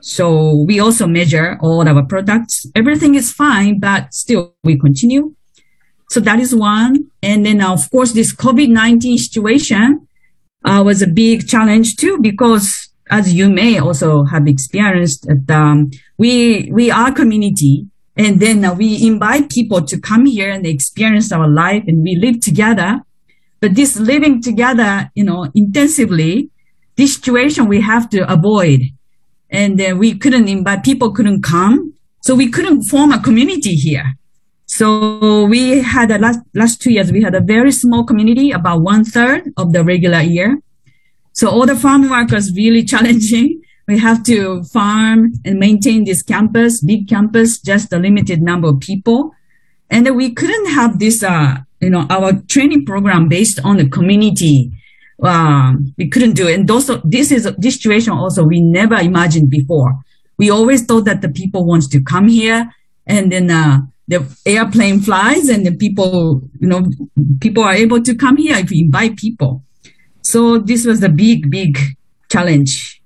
So we also measure all our products. Everything is fine, but still we continue. So that is one. And then of course this COVID-19 situation uh, was a big challenge too, because as you may also have experienced, that, um, we, we are community and then uh, we invite people to come here and experience our life and we live together. But this living together, you know, intensively, this situation we have to avoid. And then we couldn't invite, people couldn't come. So we couldn't form a community here. So we had a last, last two years, we had a very small community, about one third of the regular year. So all the farm workers really challenging. We have to farm and maintain this campus, big campus, just a limited number of people. And we couldn't have this, uh, you know, our training program based on the community. Um, we couldn't do it. And also, this is this situation also we never imagined before. We always thought that the people wants to come here and then, uh, the airplane flies and the people, you know, people are able to come here if we invite people. So this was a big, big challenge.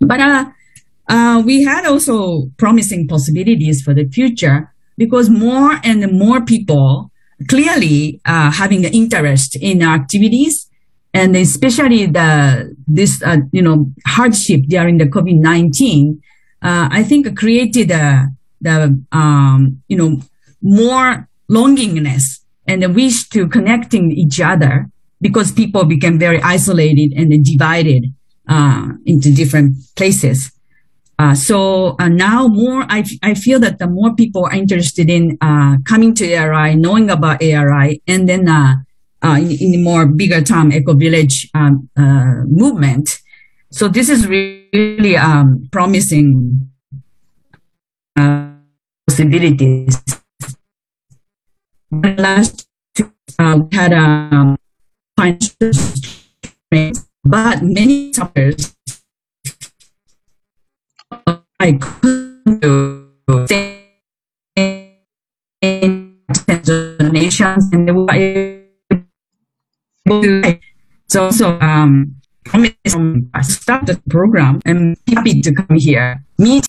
But uh, uh, we had also promising possibilities for the future because more and more people clearly uh, having an interest in our activities and especially the this uh, you know hardship during the COVID-19, uh, I think created a the um, you know more longingness and the wish to connecting each other because people became very isolated and divided uh, into different places. Uh, so uh, now more, I, I feel that the more people are interested in uh, coming to ARI, knowing about ARI, and then uh, uh, in, in more bigger term, eco village um, movement. So this is really um, promising possibilities. Last uh, we had a um, financial but many suffers I couldn't do donations and they were so so um promise um, the program. I'm happy to come here, meet